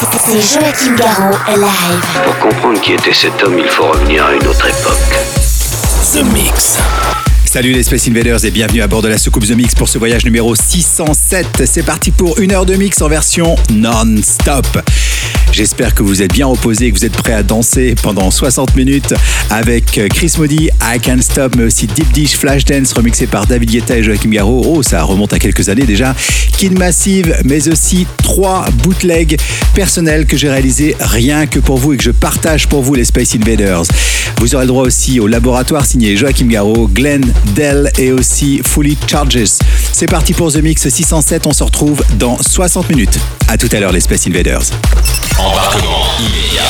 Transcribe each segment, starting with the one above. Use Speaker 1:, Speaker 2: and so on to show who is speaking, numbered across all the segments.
Speaker 1: C'est Joachim Garraud live.
Speaker 2: Pour comprendre qui était cet homme, il faut revenir à une autre époque.
Speaker 3: The Mix.
Speaker 4: Salut les Space Invaders et bienvenue à bord de la soucoupe The Mix pour ce voyage numéro 607. C'est parti pour une heure de mix en version non-stop. J'espère que vous êtes bien reposés que vous êtes prêts à danser pendant 60 minutes avec Chris Modi, I Can't Stop, mais aussi Deep Dish Flashdance remixé par David Guetta et Joachim Garraud. Oh, ça remonte à quelques années déjà. Kid Massive, mais aussi trois bootlegs personnels que j'ai réalisés rien que pour vous et que je partage pour vous les Space Invaders. Vous aurez le droit aussi au laboratoire signé Joachim Garraud, Glenn Dell et aussi Fully Charges. C'est parti pour The Mix 607, on se retrouve dans 60 minutes. À tout à l'heure les Space Invaders.
Speaker 3: Embarquement immédiat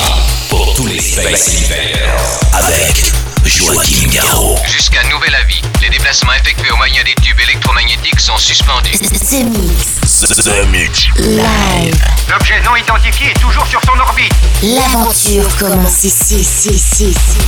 Speaker 3: pour tous les Space Invaders avec Joachim Garraud.
Speaker 5: Jusqu'à nouvel avis, les déplacements effectués au moyen des tubes électromagnétiques sont suspendus.
Speaker 1: The Mix.
Speaker 3: The Mix.
Speaker 1: Live.
Speaker 5: L'objet non identifié est toujours sur son orbite.
Speaker 1: L'aventure commence ici, ici, ici, ici,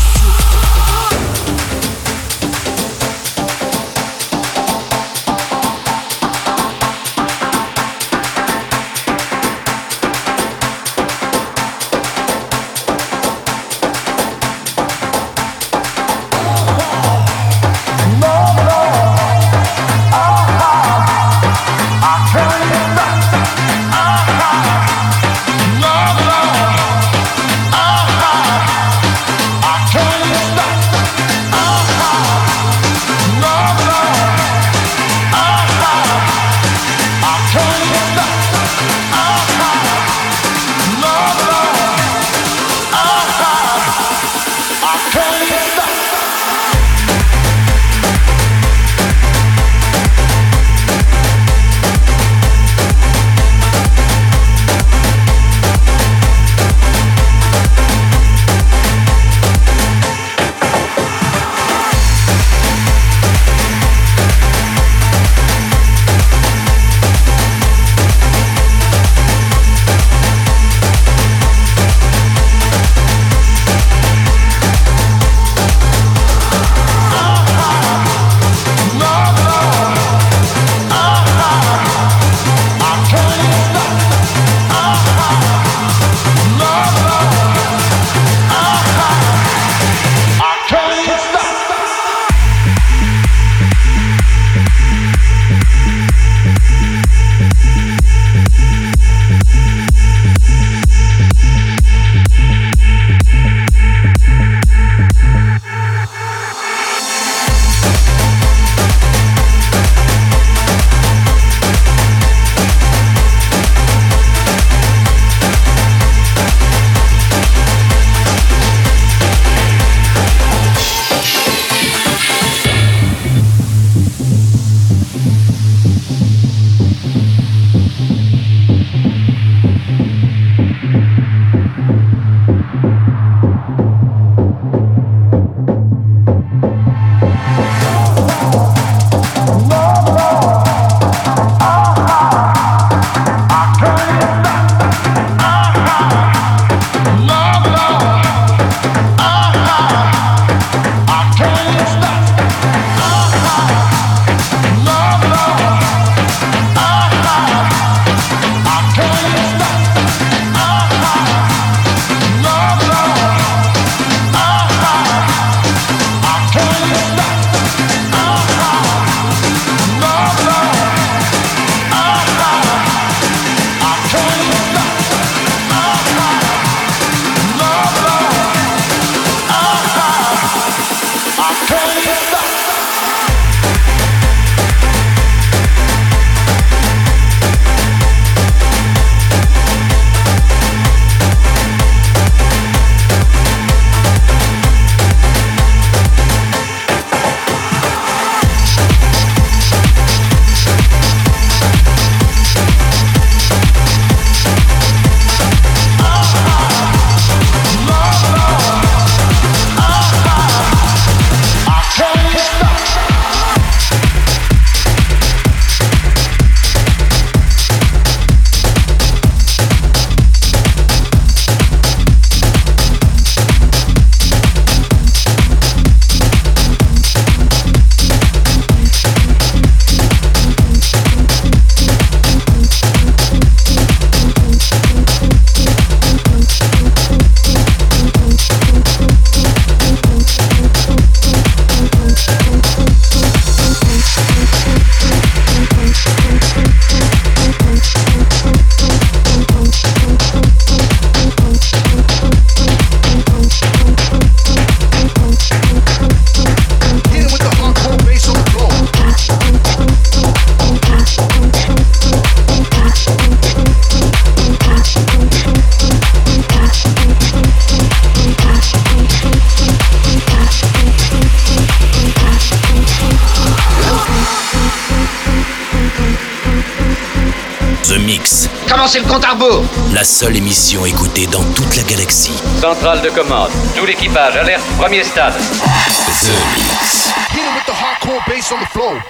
Speaker 6: La seule émission écoutée dans toute la galaxie.
Speaker 7: Centrale de commande. Tout l'équipage, alerte, premier stade.
Speaker 6: The Mix.
Speaker 8: Hit.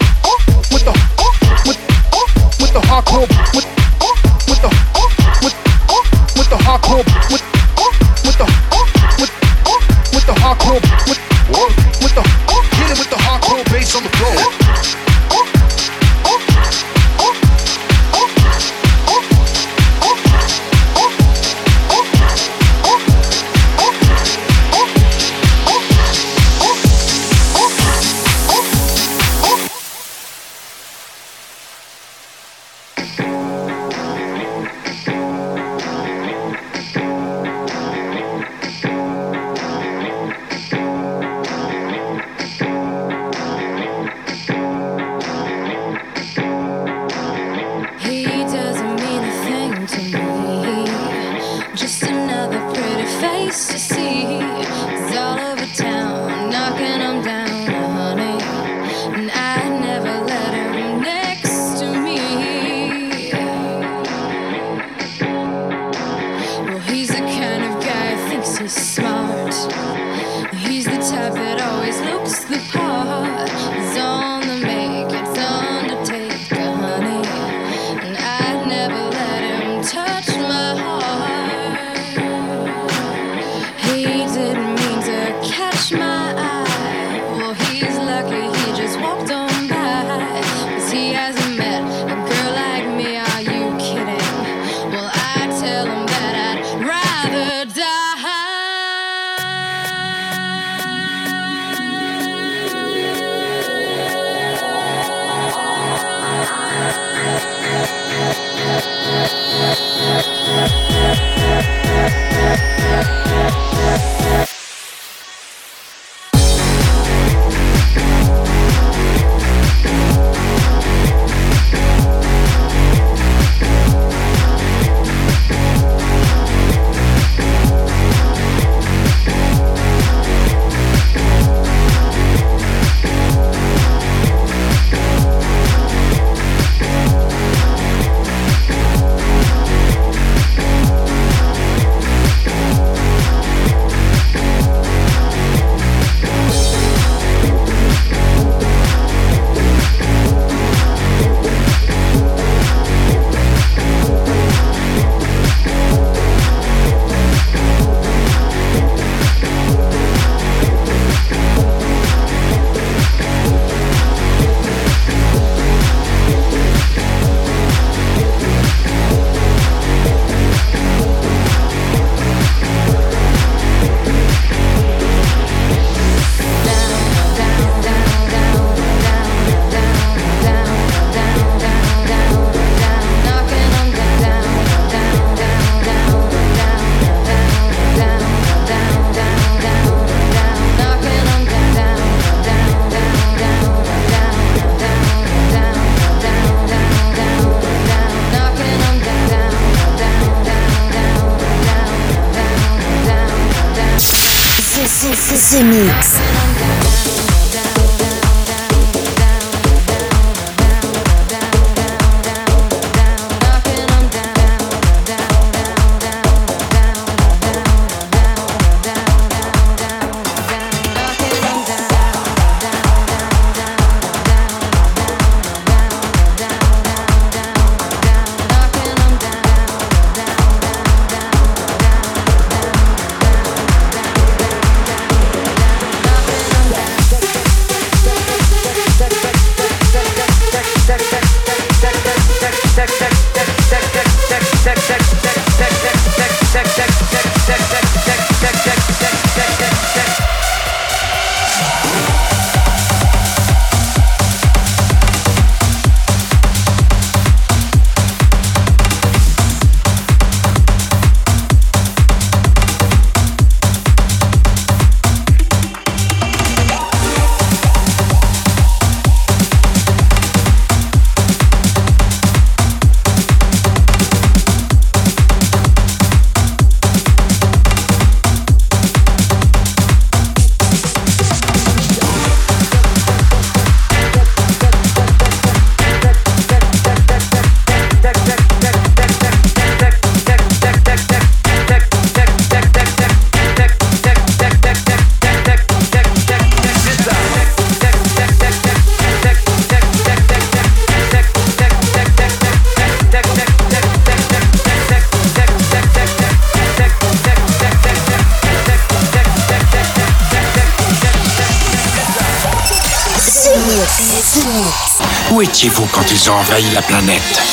Speaker 3: Envahi la planète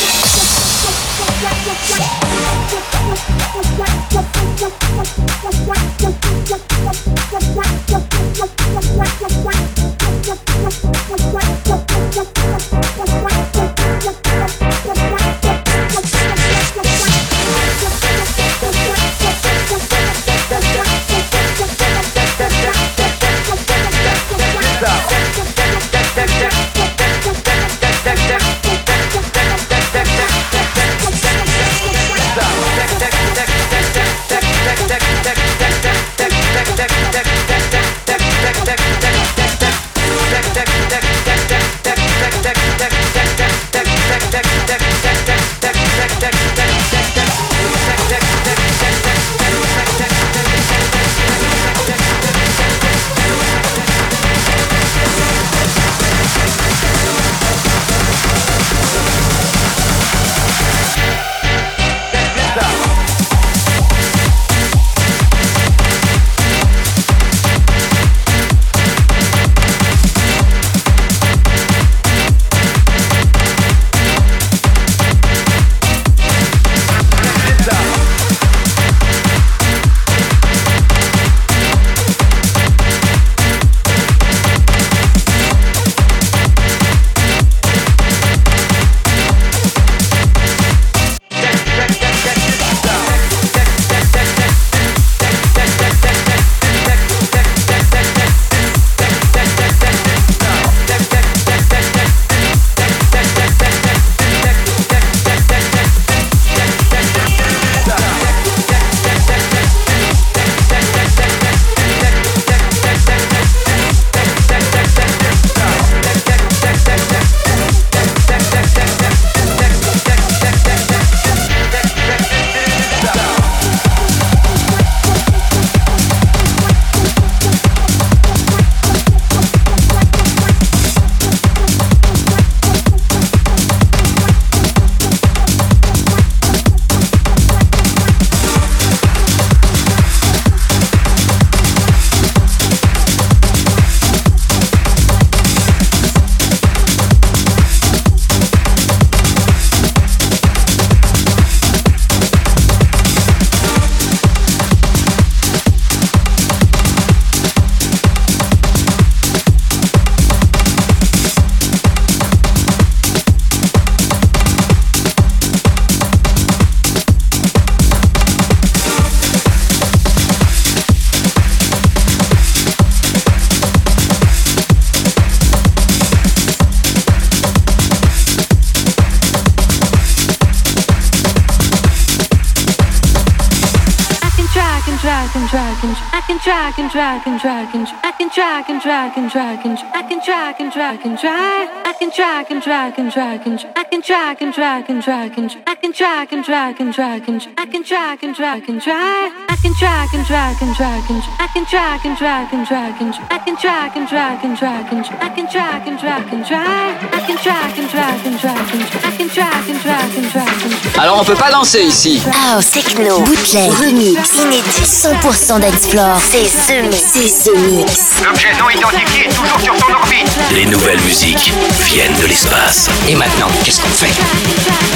Speaker 9: and drag and drag and I can drag and drag and drag and I can drag and drag and drag I can drag and drag and drag and I can drag and drag and drag and I can drag and drag and drag and I can drag and drag and drag I can drag and drag and drag and I can drag and drag and drag and I can drag and drag and drag and I can drag and drag and drag I can drag and drag and drag and I can drag and drag and drag and
Speaker 10: Alors on peut pas danser ici.
Speaker 1: House, techno, bootleg, remix, inédit, 100% dancefloor. C'est ce mix. C'est ce mix.
Speaker 11: L'objet non identifié est toujours sur son orbite.
Speaker 3: Les nouvelles musiques viennent de l'espace.
Speaker 12: Et maintenant, qu'est-ce qu'on fait?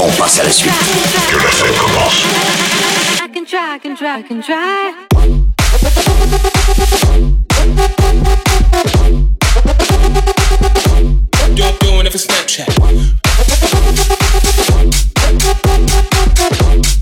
Speaker 3: On passe à la suite.
Speaker 13: Que la fête commence.
Speaker 9: I can
Speaker 14: try, if Snapchat?
Speaker 9: Thank you.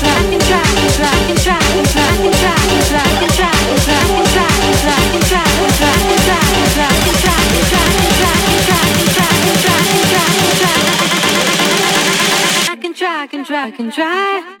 Speaker 9: I
Speaker 12: and drive.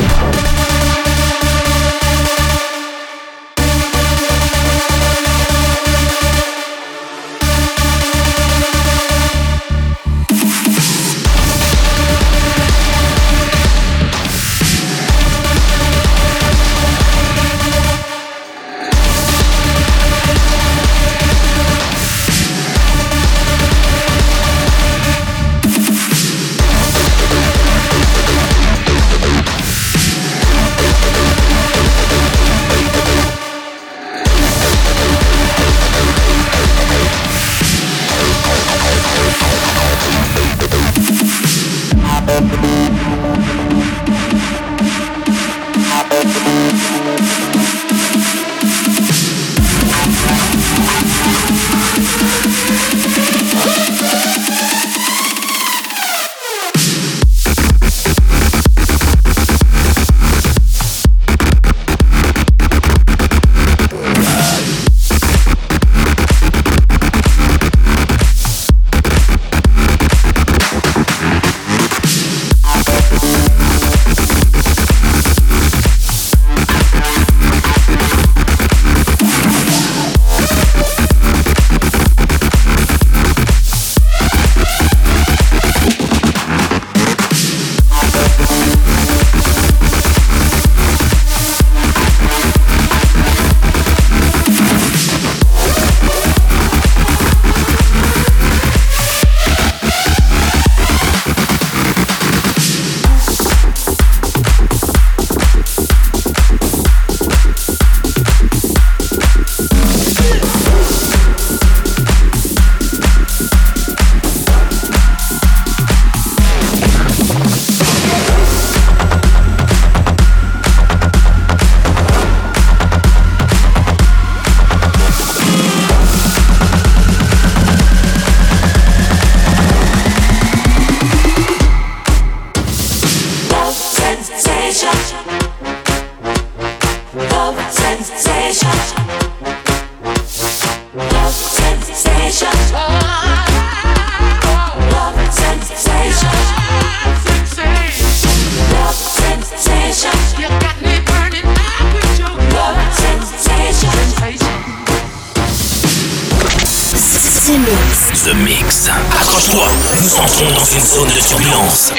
Speaker 1: The Mix.
Speaker 3: Accroche-toi, nous entrons dans une zone de turbulence.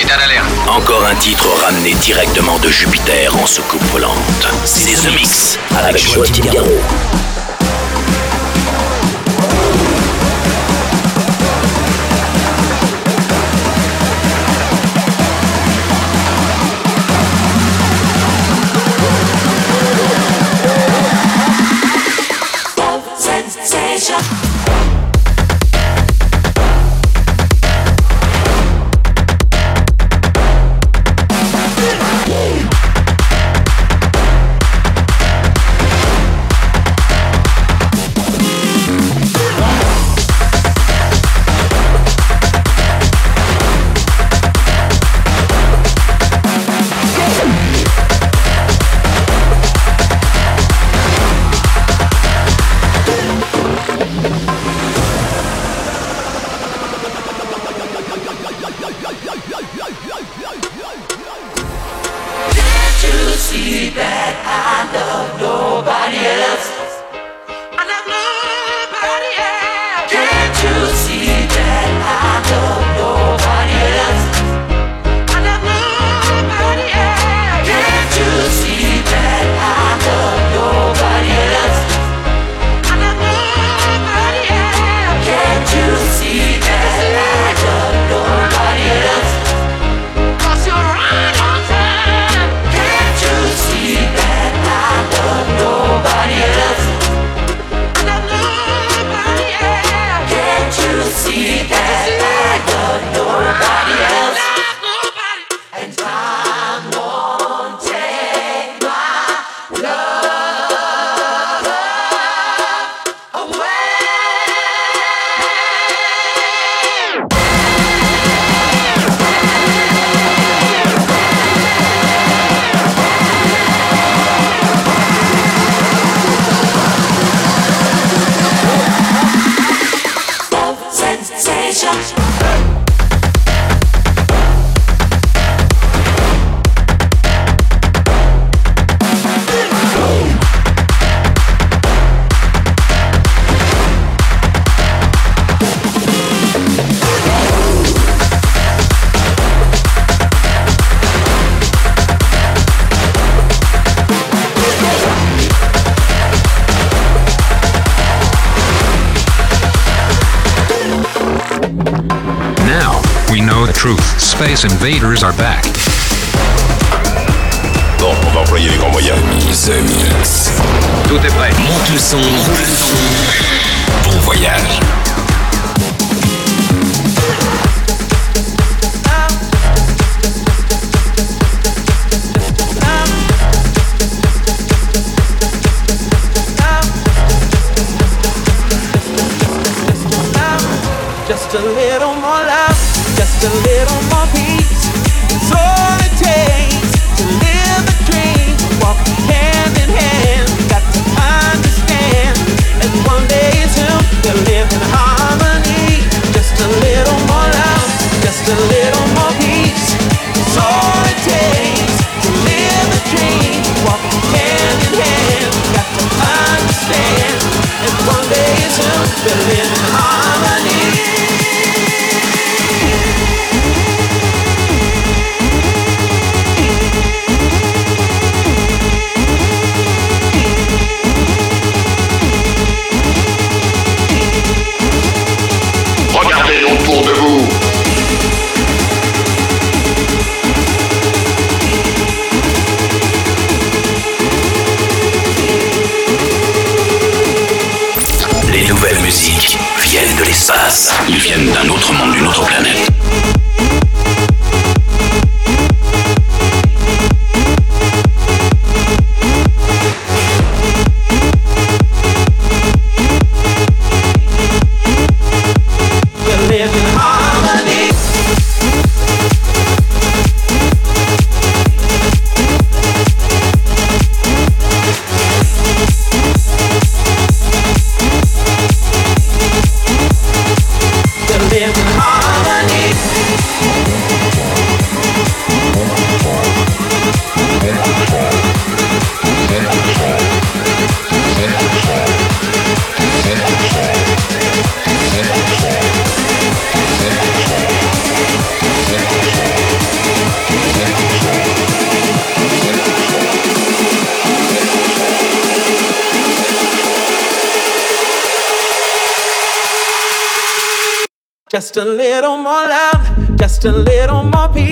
Speaker 3: Encore un titre ramené directement de Jupiter en soucoupe volante. C'est The Mix avec Joaquin Garraud.
Speaker 15: Sensation
Speaker 16: Invaders are back.
Speaker 17: Bon, on va employer les grands moyens.
Speaker 7: Tout est prêt.
Speaker 3: Monte le son.
Speaker 18: Monte le son. Bon voyage. Just a little more love, just a little more peace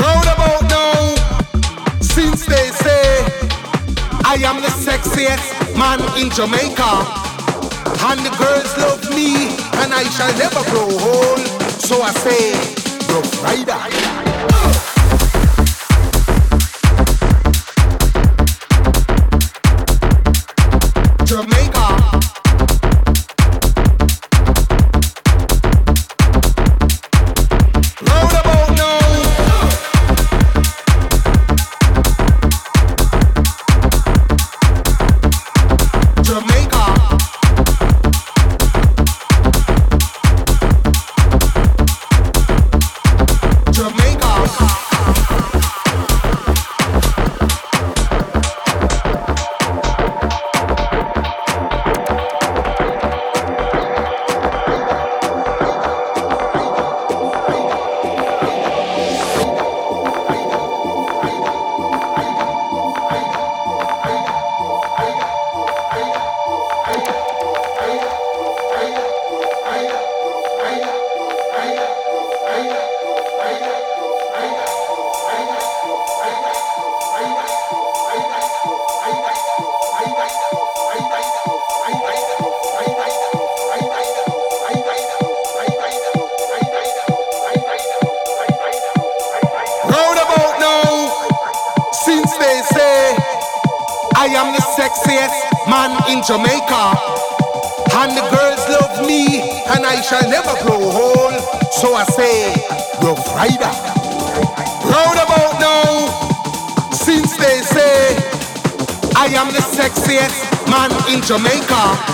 Speaker 8: Round about now, since they say I am the sexiest man in Jamaica. And the girls love me, and I shall never grow old. So I say, Rough Rider.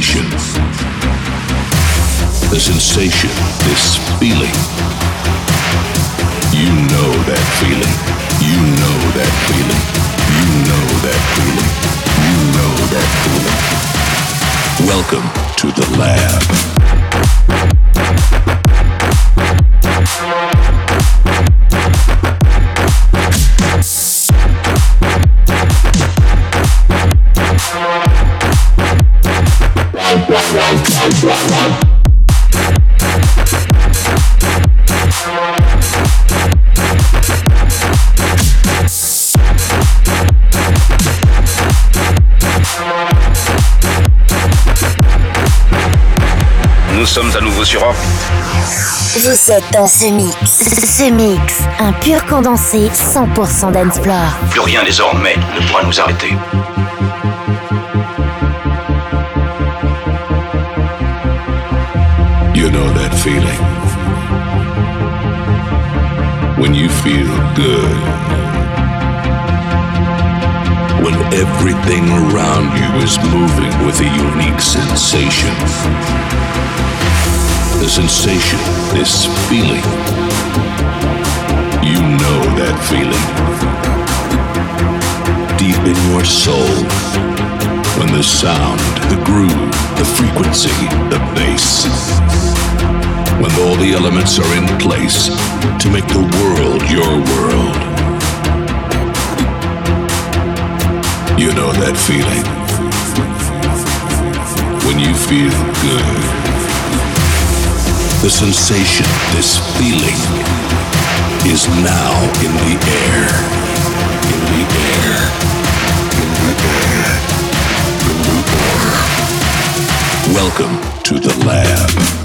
Speaker 17: sensation. The sensation, this feeling. You know that feeling. You know that feeling. You know that feeling. You know that feeling. Welcome to the lab.
Speaker 5: Nous sommes à nouveau sur Off.
Speaker 1: Vous êtes dans ce mix. Ce mix, un pur condensé 100% d'Ensplore.
Speaker 5: Plus rien désormais ne pourra nous arrêter.
Speaker 17: You know that feeling. When you feel good. When everything around you is moving with a unique sensation. The sensation, this feeling. You know that feeling. Deep in your soul. When the sound, the groove, the frequency, the bass. When all the elements are in place to make the world your world. You know that feeling. When you feel good. The sensation, this feeling, is now in the air. In the air. In the air. In the air. Welcome to the lab.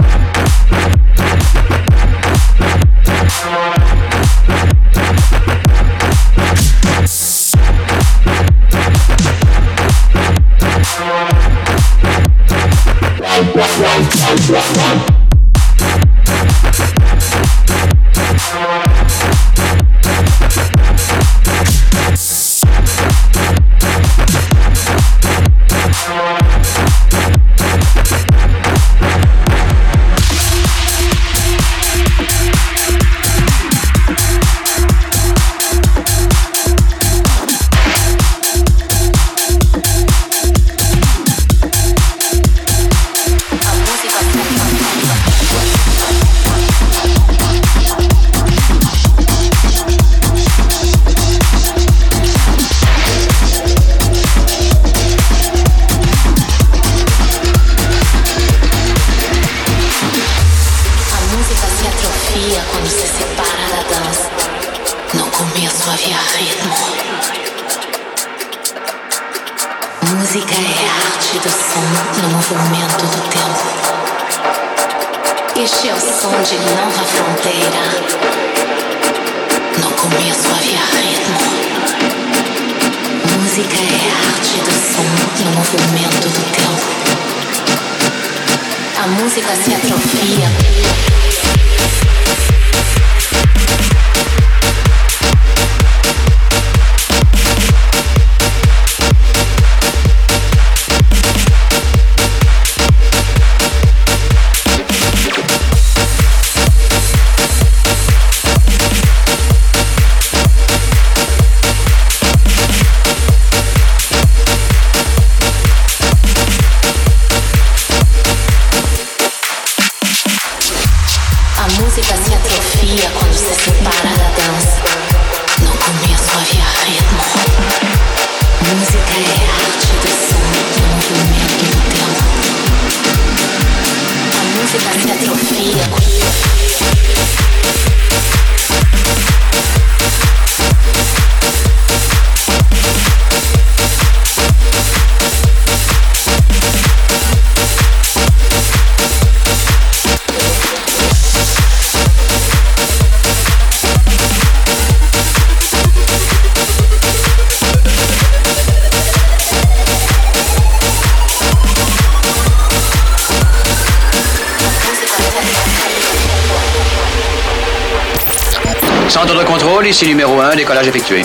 Speaker 10: Policier numéro 1, décollage effectué.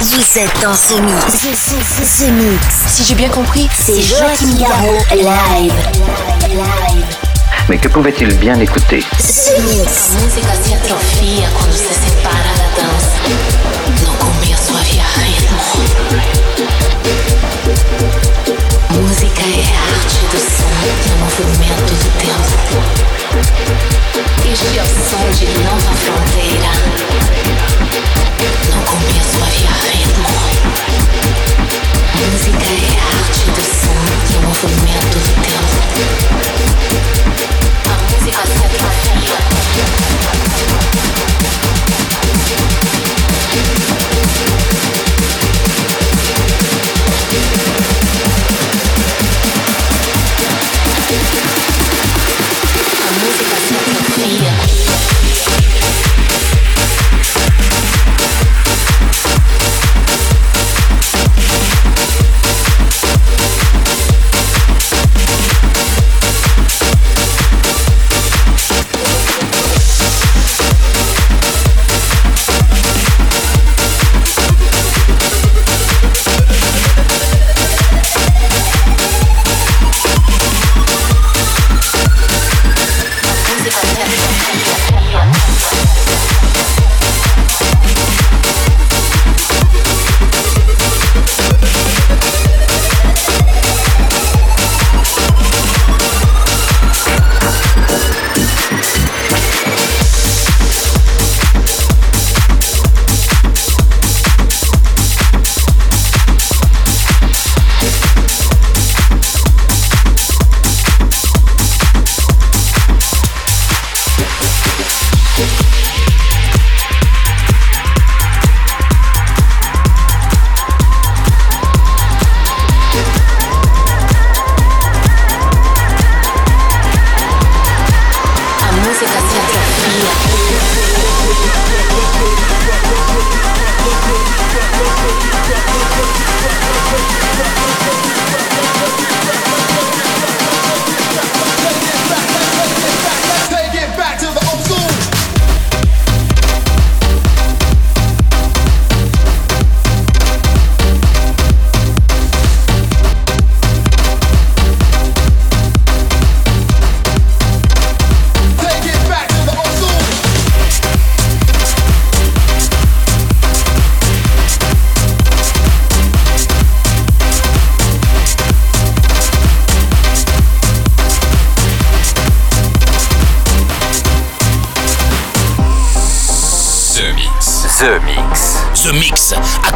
Speaker 1: Vous êtes dans ce mix. Ce, mix.
Speaker 19: Si j'ai bien compris,
Speaker 1: c'est Joachim Garraud live.
Speaker 2: Mais que pouvait-il bien écouter
Speaker 1: Ce mix.
Speaker 20: música se atrofia quando se separa da dança. No começo havia ritmo. Música é a arte
Speaker 21: do som e o movimento do tempo. Este é o som de Nova Fronteira.
Speaker 20: Yeah.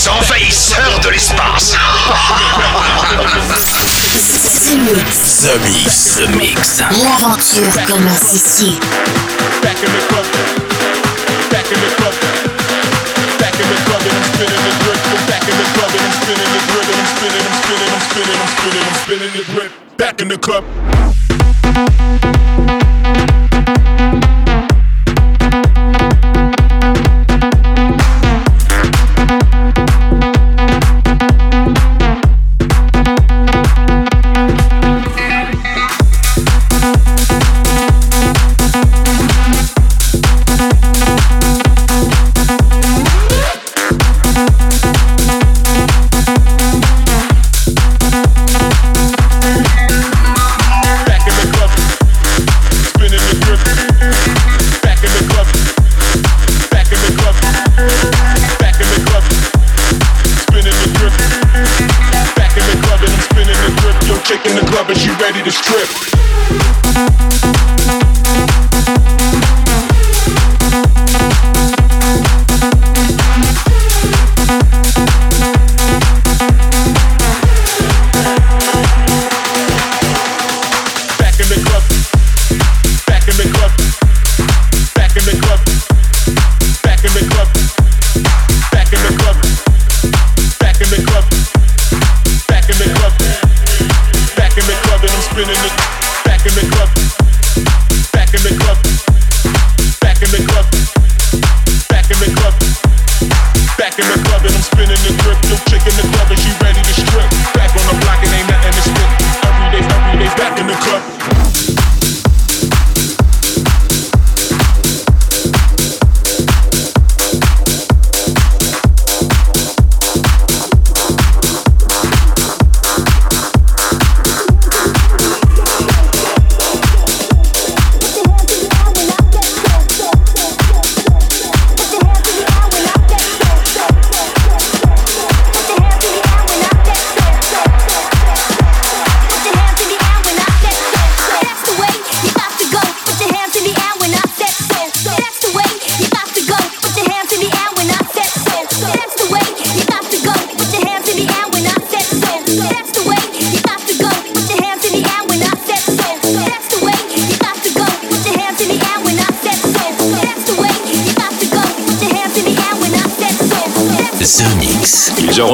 Speaker 3: Space Envahisseur de l'espace.
Speaker 1: The Mix.
Speaker 3: The Mix.
Speaker 1: L'aventure commence ici.
Speaker 9: Back in the club. Back in the club. Back in the club and I'm spinning the grip. Back in the club and I'm spinning the grip. I'm spinning, I'm spinning, I'm spinning, I'm spinning, I'm spinning the grip. Back in the club.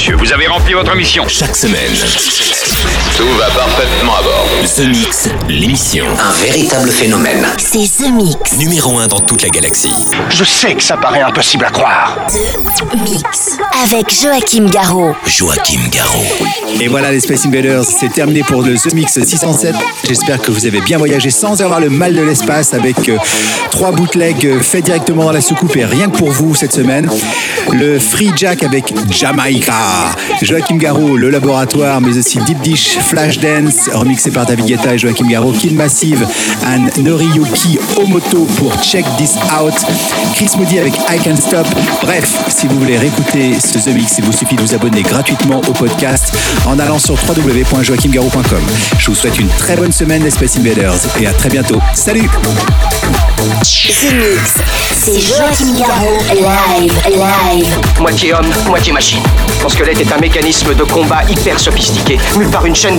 Speaker 22: Monsieur. Vous avez rempli votre mission.
Speaker 3: Chaque semaine,
Speaker 23: Tout va parfaitement à bord.
Speaker 3: The Mix, l'émission.
Speaker 12: Un véritable phénomène.
Speaker 1: C'est The Mix.
Speaker 3: Numéro 1 dans toute la galaxie.
Speaker 24: Je sais que ça paraît impossible à croire.
Speaker 1: The Mix. Avec Joachim Garraud.
Speaker 3: Joachim Garraud.
Speaker 4: Et voilà les Space Invaders, c'est terminé pour le The Mix 607. J'espère que vous avez bien voyagé sans avoir le mal de l'espace avec euh, trois bootlegs euh, faits directement dans la soucoupe et rien que pour vous cette semaine. Le Free Jack avec Jamaica. Joachim Garraud, le laboratoire, mais aussi Deep Dish, Flashdance, remixé par David Guetta et Joachim Garraud, Kill Massive, and Noriyuki Omoto pour Check This Out. Chris Moody avec I Can Stop. Bref, si vous voulez réécouter ce The Mix, il vous suffit de vous abonner gratuitement au podcast en allant sur www.joachimgarraud.com. Je vous souhaite une très bonne semaine les Space Invaders et à très bientôt. Salut
Speaker 1: The Mix. C'est Joachim Garraud. Live, live.
Speaker 24: Moitié homme, moitié machine. Squelette est un mécanisme de combat hyper sophistiqué, mu par une chaîne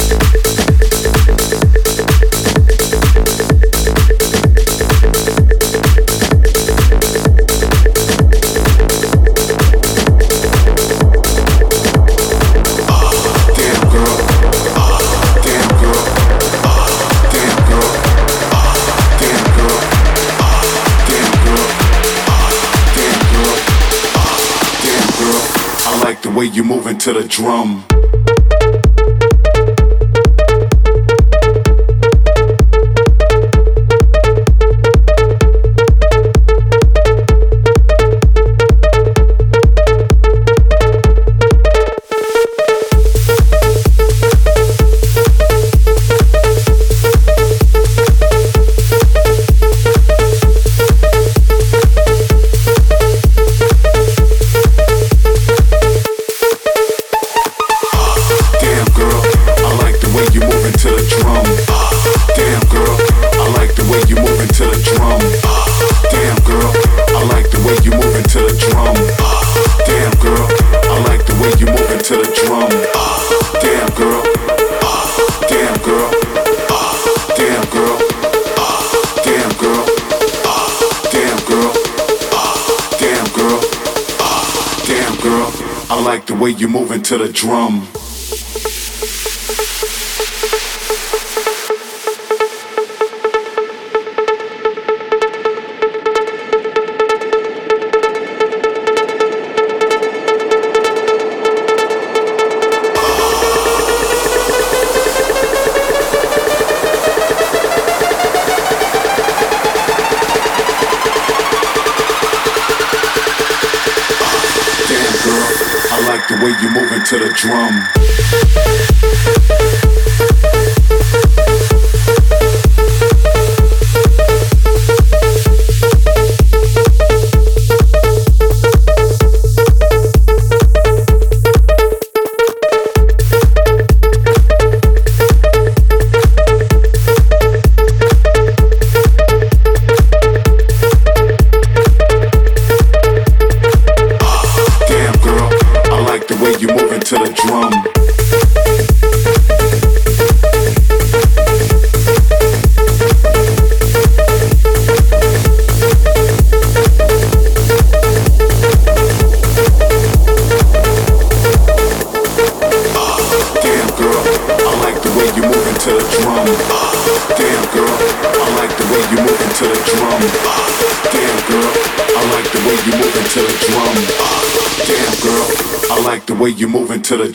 Speaker 25: Way you moving to the drum. Way you moving to the drum. Drum.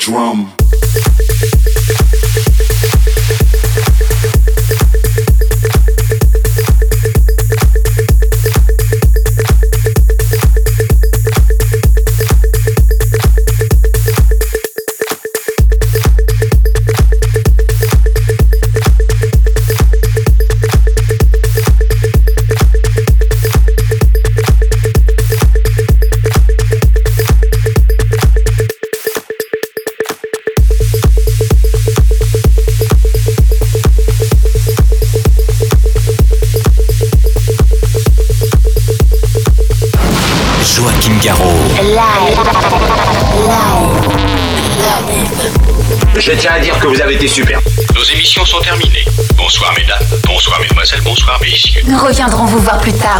Speaker 25: Drum.
Speaker 3: Nous reviendrons vous voir plus tard.